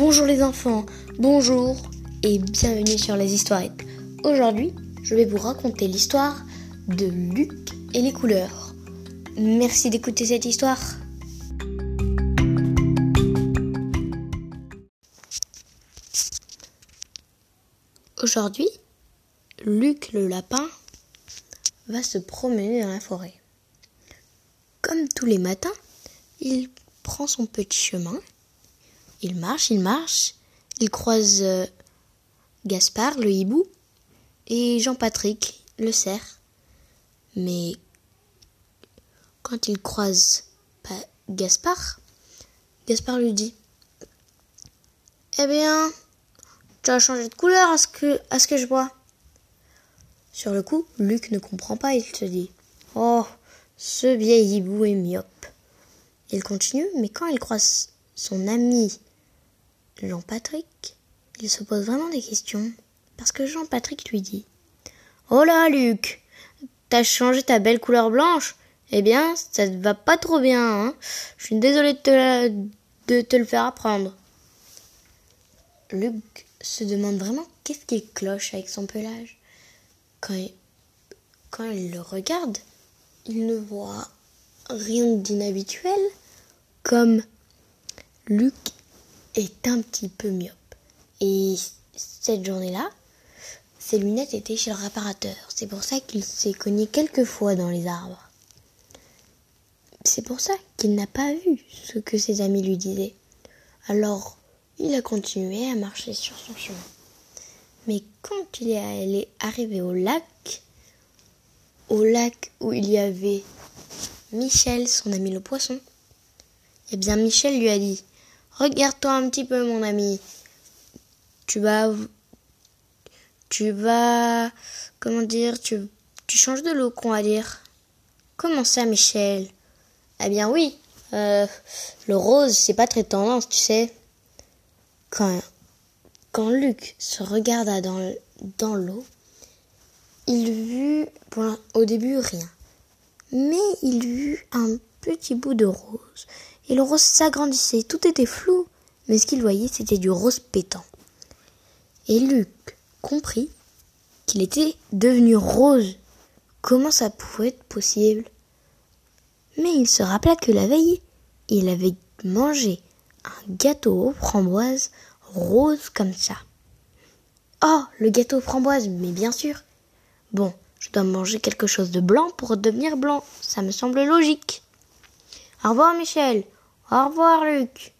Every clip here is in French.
Bonjour les enfants, bonjour et bienvenue sur les histoirettes. Aujourd'hui, je vais vous raconter l'histoire de Luc et les couleurs. Merci d'écouter cette histoire. Aujourd'hui, Luc le lapin va se promener dans la forêt. Comme tous les matins, il prend son petit chemin il marche, il marche, il croise euh, Gaspard, le hibou, et Jean-Patrick, le cerf. Mais quand il croise Gaspard, Gaspard lui dit Eh bien, tu as changé de couleur à ce que, à ce que je vois. Sur le coup, Luc ne comprend pas, il se dit Oh, ce vieil hibou est myope. Il continue, mais quand il croise son ami Jean-Patrick, il se pose vraiment des questions. Parce que Jean-Patrick lui dit Oh là, Luc, t'as changé ta belle couleur blanche Eh bien, ça te va pas trop bien, hein Je suis désolé de te, le faire apprendre. Luc se demande vraiment qu'est-ce qu'il cloche avec son pelage. Quand il le regarde, il ne voit rien d'inhabituel, comme Luc est un petit peu myope. Et cette journée-là, ses lunettes étaient chez le réparateur. C'est pour ça qu'il s'est cogné quelques fois dans les arbres. C'est pour ça qu'il n'a pas vu ce que ses amis lui disaient. Alors, il a continué à marcher sur son chemin. Mais quand il est arrivé au lac, au lac où il y avait Michel, son ami le poisson, eh bien Michel lui a dit Regarde-toi un petit peu, mon ami. Tu vas. Tu vas. Comment dire Tu, tu changes de look, on va dire. Comment ça, Michel? Eh bien, oui. Euh, le rose, c'est pas très tendance, tu sais. Quand, quand Luc se regarda dans, l'eau, il vit au début rien. Mais il vit un petit bout de rose et le rose s'agrandissait. Tout était flou, mais ce qu'il voyait, c'était du rose pétant. Et Luc comprit qu'il était devenu rose. Comment ça pouvait être possible? Mais il se rappela que la veille, il avait mangé un gâteau aux framboises rose comme ça. Oh, le gâteau aux framboises, mais bien sûr. Bon, je dois manger quelque chose de blanc pour devenir blanc. Ça me semble logique. Au revoir, Michel. Au revoir, Luc.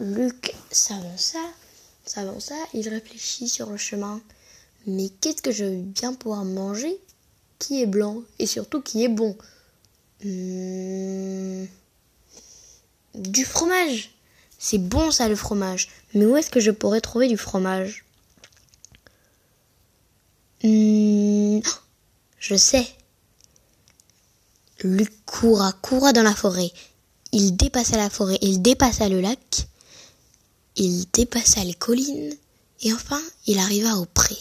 Luc s'avança, s'avança, il réfléchit sur le chemin. Mais qu'est-ce que je vais bien pouvoir manger qui est blanc et surtout qui est bon? Hmm. Du fromage. C'est bon ça le fromage. Mais où est-ce que je pourrais trouver du fromage? Hmm. Je sais. Luc coura, coura dans la forêt. Il dépassa la forêt, il dépassa le lac, il dépassa les collines, et enfin il arriva au pré.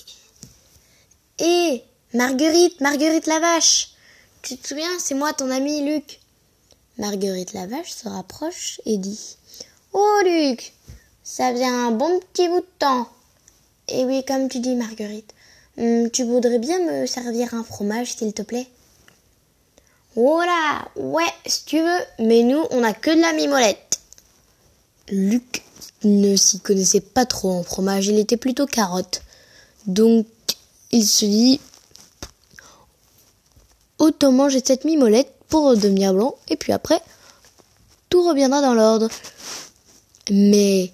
Hé, Marguerite, Marguerite la vache Tu te souviens, c'est moi ton ami Luc. Marguerite la vache se rapproche et dit Oh Luc, ça faisait un bon petit bout de temps. Et oui, comme tu dis, Marguerite, hum, tu voudrais bien me servir un fromage, s'il te plaît? Voilà, ouais, si tu veux, mais nous, on a que de la mimolette. Luc ne s'y connaissait pas trop en fromage, il était plutôt carotte. Donc, il se dit, autant manger cette mimolette pour redevenir blanc, et puis après, tout reviendra dans l'ordre. Mais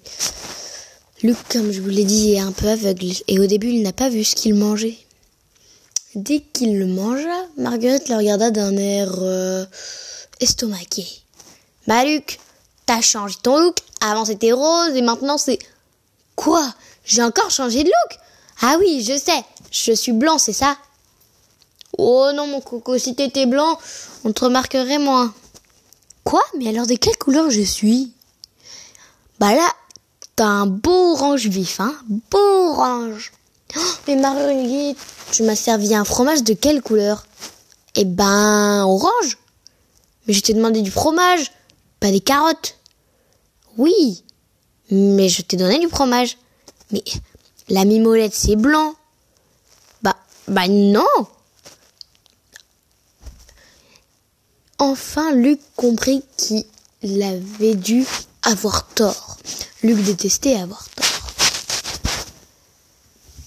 Luc, comme je vous l'ai dit, est un peu aveugle, et au début, il n'a pas vu ce qu'il mangeait. Dès qu'il le mangea, Marguerite le regarda d'un air euh, estomaqué. Bah t'as changé ton look. Avant c'était rose et maintenant c'est... Quoi? J'ai encore changé de look? Ah oui, je sais. Je suis blanc, c'est ça? Oh non mon coco, si t'étais blanc, on te remarquerait moins. Quoi? Mais alors de quelle couleur je suis? Bah là, t'as un beau orange vif, hein? Beau orange. Oh, mais Marguerite, tu m'as servi un fromage de quelle couleur? Eh ben, orange. Mais je t'ai demandé du fromage, pas des carottes. Oui, mais je t'ai donné du fromage. Mais la mimolette, c'est blanc. Bah, bah non. Enfin, Luc comprit qu'il avait dû avoir tort. Luc détestait avoir tort.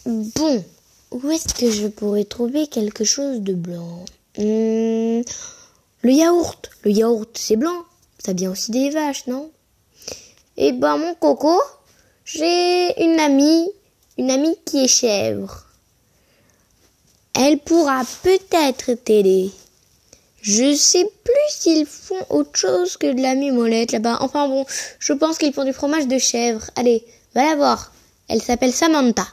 Bon, où est-ce que je pourrais trouver quelque chose de blanc? Hmm, Le yaourt. Le yaourt, c'est blanc. Ça vient aussi des vaches, non? Eh ben, mon coco, j'ai une amie, une amie qui est chèvre. Elle pourra peut-être t'aider. Je sais plus s'ils font autre chose que de la mimolette là-bas. Enfin bon, je pense qu'ils font du fromage de chèvre. Allez, va la voir. Elle s'appelle Samantha.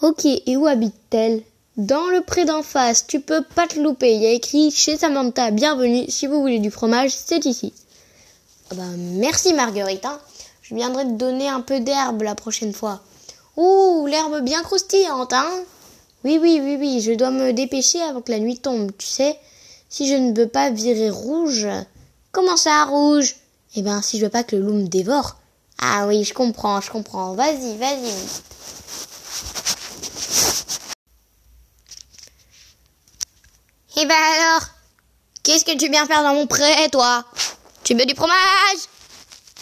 Ok, et où habite-t-elle? Dans le pré d'en face, tu peux pas te louper. Il y a écrit chez Samantha, bienvenue. Si vous voulez du fromage, c'est ici. Ah bah, merci Marguerite. Hein. Je viendrai te donner un peu d'herbe la prochaine fois. Ouh, l'herbe bien croustillante, hein Oui, oui, oui, oui, je dois me dépêcher avant que la nuit tombe, tu sais. Si je ne veux pas virer rouge. Comment ça, rouge? Eh ben, si je veux pas que le loup me dévore. Ah oui, je comprends, je comprends. Vas-y, vas-y. Eh ben alors Qu'est-ce que tu viens faire dans mon pré, toi? Tu veux du fromage?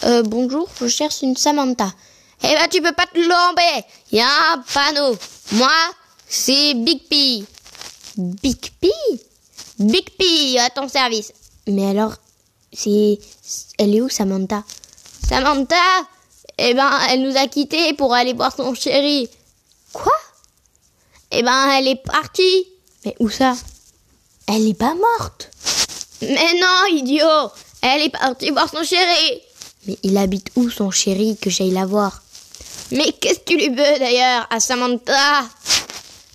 Euh, bonjour, je cherche une Samantha. Eh ben, tu peux pas te lamber y a un panneau. Moi, c'est Big P. Big P? Big P, à ton service. Mais alors, c'est... Elle est où, Samantha? Samantha? Eh ben, elle nous a quittés pour aller voir son chéri. Quoi? Eh ben, elle est partie. Mais où ça? Elle n'est pas morte. Mais non, idiot Elle est partie voir son chéri. Mais il habite où son chéri que j'aille la voir? Mais qu'est-ce que tu lui veux d'ailleurs à Samantha?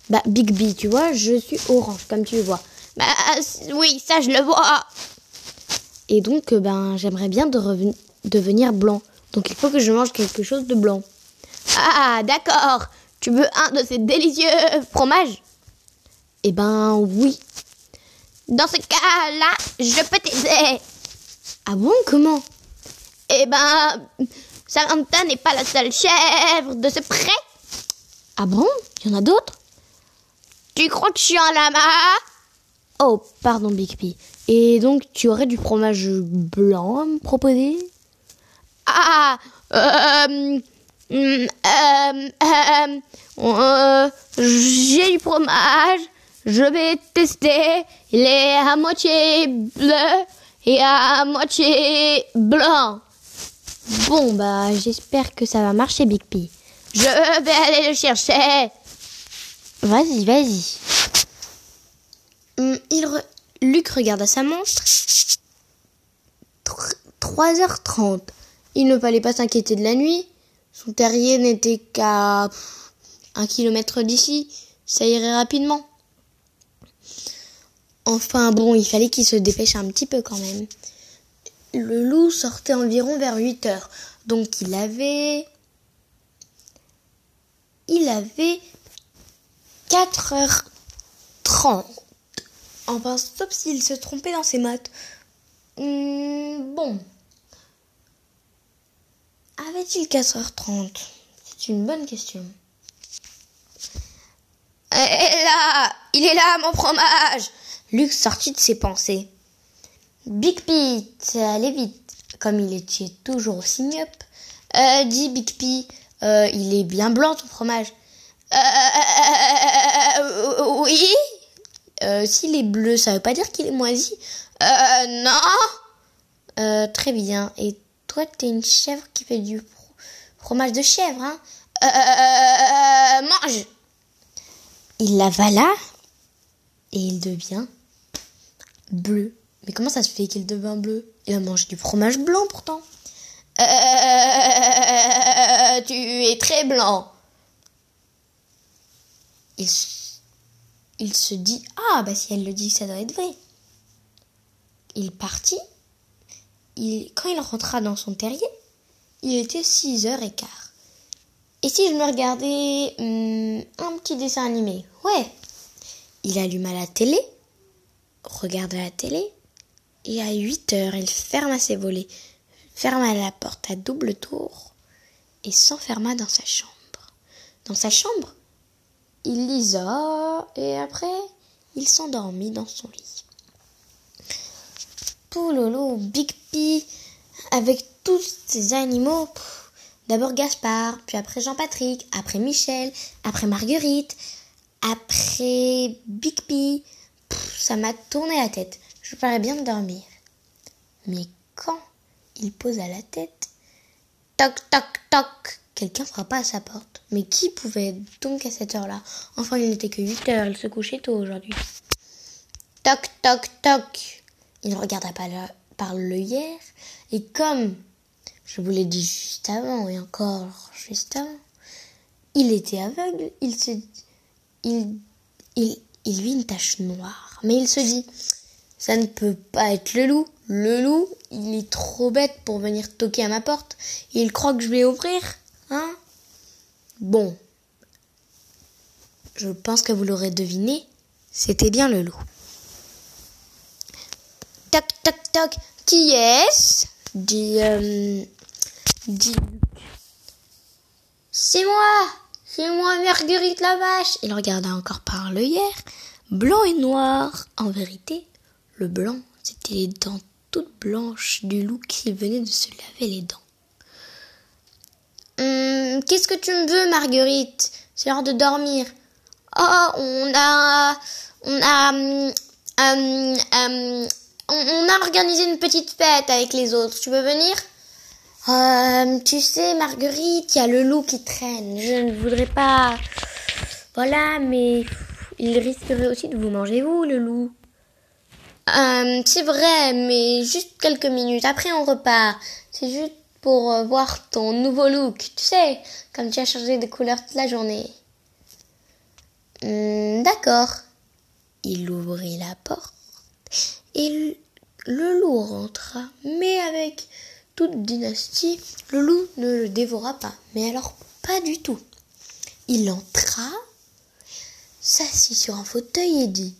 Bah Big B, tu vois, je suis orange comme tu le vois. Bah oui, ça je le vois. Et donc, euh, ben, j'aimerais bien de devenir blanc. Donc il faut que je mange quelque chose de blanc. Ah, d'accord. Tu veux un de ces délicieux fromages? Eh ben oui, dans ce cas-là, je peux t'aider. Ah bon, comment? Eh ben, Samantha n'est pas la seule chèvre de ce pré. Ah bon? Il y en a d'autres? Tu crois que je suis un lama? Oh, pardon, Big P. Et donc, tu aurais du fromage blanc à me proposer? Ah, euh, euh, euh, euh j'ai du fromage je vais tester. Il est à moitié bleu et à moitié blanc. Bon, bah, j'espère que ça va marcher, Big P. Je vais aller le chercher. Vas-y, vas-y. Hum, Luc regarda sa montre. 3h30. Il ne fallait pas s'inquiéter de la nuit. Son terrier n'était qu'à un kilomètre d'ici. Ça irait rapidement. Enfin bon, il fallait qu'il se dépêche un petit peu quand même. Le loup sortait environ vers 8 heures. Donc il avait... Il avait 4h30. Enfin, sauf s'il se trompait dans ses maths. Hmm, bon. Avait-il 4h30 C'est une bonne question. Et là Il est là, mon fromage Luc sortit de ses pensées. Big Pete, allez vite. Comme il était toujours aussi myope, euh, dit Big P, euh, il est bien blanc ton fromage. Euh, oui. S'il est bleu, ça veut pas dire qu'il est moisi. non. très bien. Et toi, t'es une chèvre qui fait du fromage de chèvre, hein Mange. Il l'avala et il devient bleu. Mais comment ça se fait qu'il devient bleu? Il a mangé du fromage blanc pourtant. Euh, tu es très blanc. Il, il se dit Ah, bah si elle le dit, ça doit être vrai. Il partit. Il, quand il rentra dans son terrier, il était 6 heures et quart. Et si je me regardais hmm, un petit dessin animé? Ouais. Il alluma la télé regarde la télé et à 8 heures, il ferma ses volets. ferma la porte à double tour et s'enferma dans sa chambre. Dans sa chambre, il lisa et après, il s'endormit dans son lit. Poulolo, Big P, avec tous ces animaux, d'abord Gaspard, puis après Jean-Patrick, après Michel, après Marguerite, après Big P, ça m'a tourné la tête. Je parlais bien de dormir. Mais quand il posa la tête, toc toc toc, quelqu'un frappa à sa porte. Mais qui pouvait donc à cette heure-là? Enfin, il n'était que 8 heures, il se couchait tôt aujourd'hui. Toc toc toc. Il regarda par, par l'œillère et comme je vous l'ai dit juste avant et encore juste avant, il était aveugle, il se il, il, il vit une tache noire. Mais il se dit, ça ne peut pas être le loup. Le loup, il est trop bête pour venir toquer à ma porte. Il croit que je vais ouvrir, hein? Bon. Je pense que vous l'aurez deviné, c'était bien le loup. Toc, toc, toc. Qui est-ce? Dit, euh, C'est moi C'est moi, Marguerite la vache Il regarda encore par l'œillère, blanc et noir. En vérité, le blanc, c'était les dents toutes blanches du loup qui venait de se laver les dents. Hum, qu'est-ce que tu me veux, Marguerite? C'est l'heure de dormir. Oh, on a, on a, hum, hum, on a organisé une petite fête avec les autres. Tu veux venir? Tu sais, Marguerite, il y a le loup qui traîne. Je ne voudrais pas. Voilà, mais il risquerait aussi de vous manger, vous, le loup. Euh, c'est vrai, mais juste quelques minutes. Après, on repart. C'est juste pour euh, voir ton nouveau look. Tu sais, comme tu as changé de couleur toute la journée. Hmm, d'accord. Il ouvrit la porte et le loup rentra. Mais avec toute dynastie, le loup ne le dévora pas. Mais alors, pas du tout. Il entra, s'assit sur un fauteuil et dit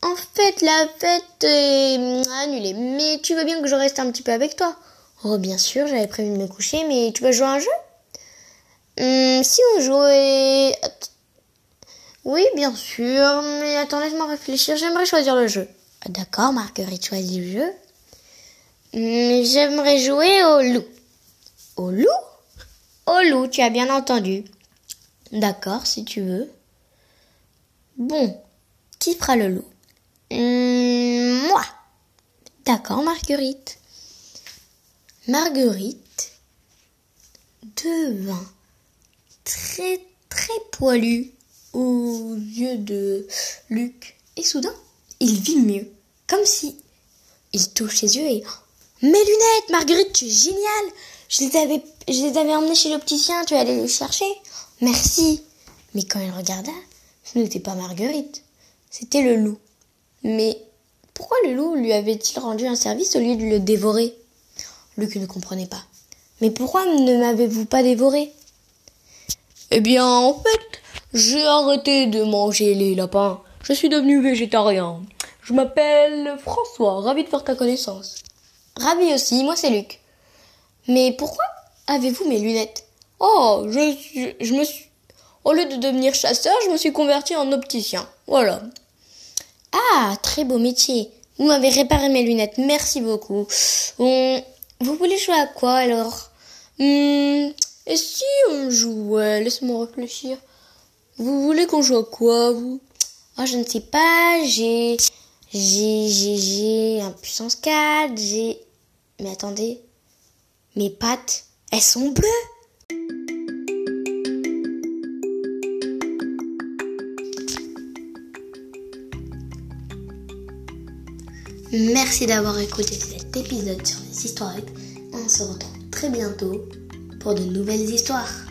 en fait, la fête est annulée, mais tu veux bien que je reste un petit peu avec toi? Oh, bien sûr, j'avais prévu de me coucher, mais tu veux jouer un jeu? Hum, Si on jouait... Oui, bien sûr, mais attends, laisse-moi réfléchir, j'aimerais choisir le jeu. Ah, d'accord, Marguerite choisit le jeu. J'aimerais jouer au loup. Au loup? Au loup, tu as bien entendu. D'accord, si tu veux. Bon, qui fera le loup? Hum, moi. D'accord, Marguerite. Marguerite devint très très poilue aux yeux de Luc. Et soudain, il vit mieux. Comme si il touche ses yeux et mes lunettes, Marguerite, tu es géniale. Je les avais, je les avais emmenées chez l'opticien, tu es allée les chercher. Merci. Mais quand il regarda, ce n'était pas Marguerite, c'était le loup. Mais pourquoi le loup lui avait-il rendu un service au lieu de le dévorer? Luc ne comprenait pas. Mais pourquoi ne m'avez-vous pas dévoré? Eh bien, en fait, j'ai arrêté de manger les lapins. Je suis devenu végétarien. Je m'appelle François, ravi de faire ta connaissance. Ravi aussi, moi c'est Luc. Mais pourquoi avez-vous mes lunettes? Oh, je, me suis... Au lieu de devenir chasseur, je me suis converti en opticien. Voilà. Ah, très beau métier. Vous m'avez réparé mes lunettes. Merci beaucoup. Vous voulez jouer à quoi alors? Hmm, Et si on jouait? Laisse-moi réfléchir. Vous voulez qu'on joue à quoi, vous? Ah, je ne sais pas. J'ai... J'ai... J'ai... J'ai... Un puissance 4. J'ai... Mais attendez. Mes pattes, elles sont bleues Merci d'avoir écouté cet épisode sur les histoires. On se retrouve très bientôt pour de nouvelles histoires.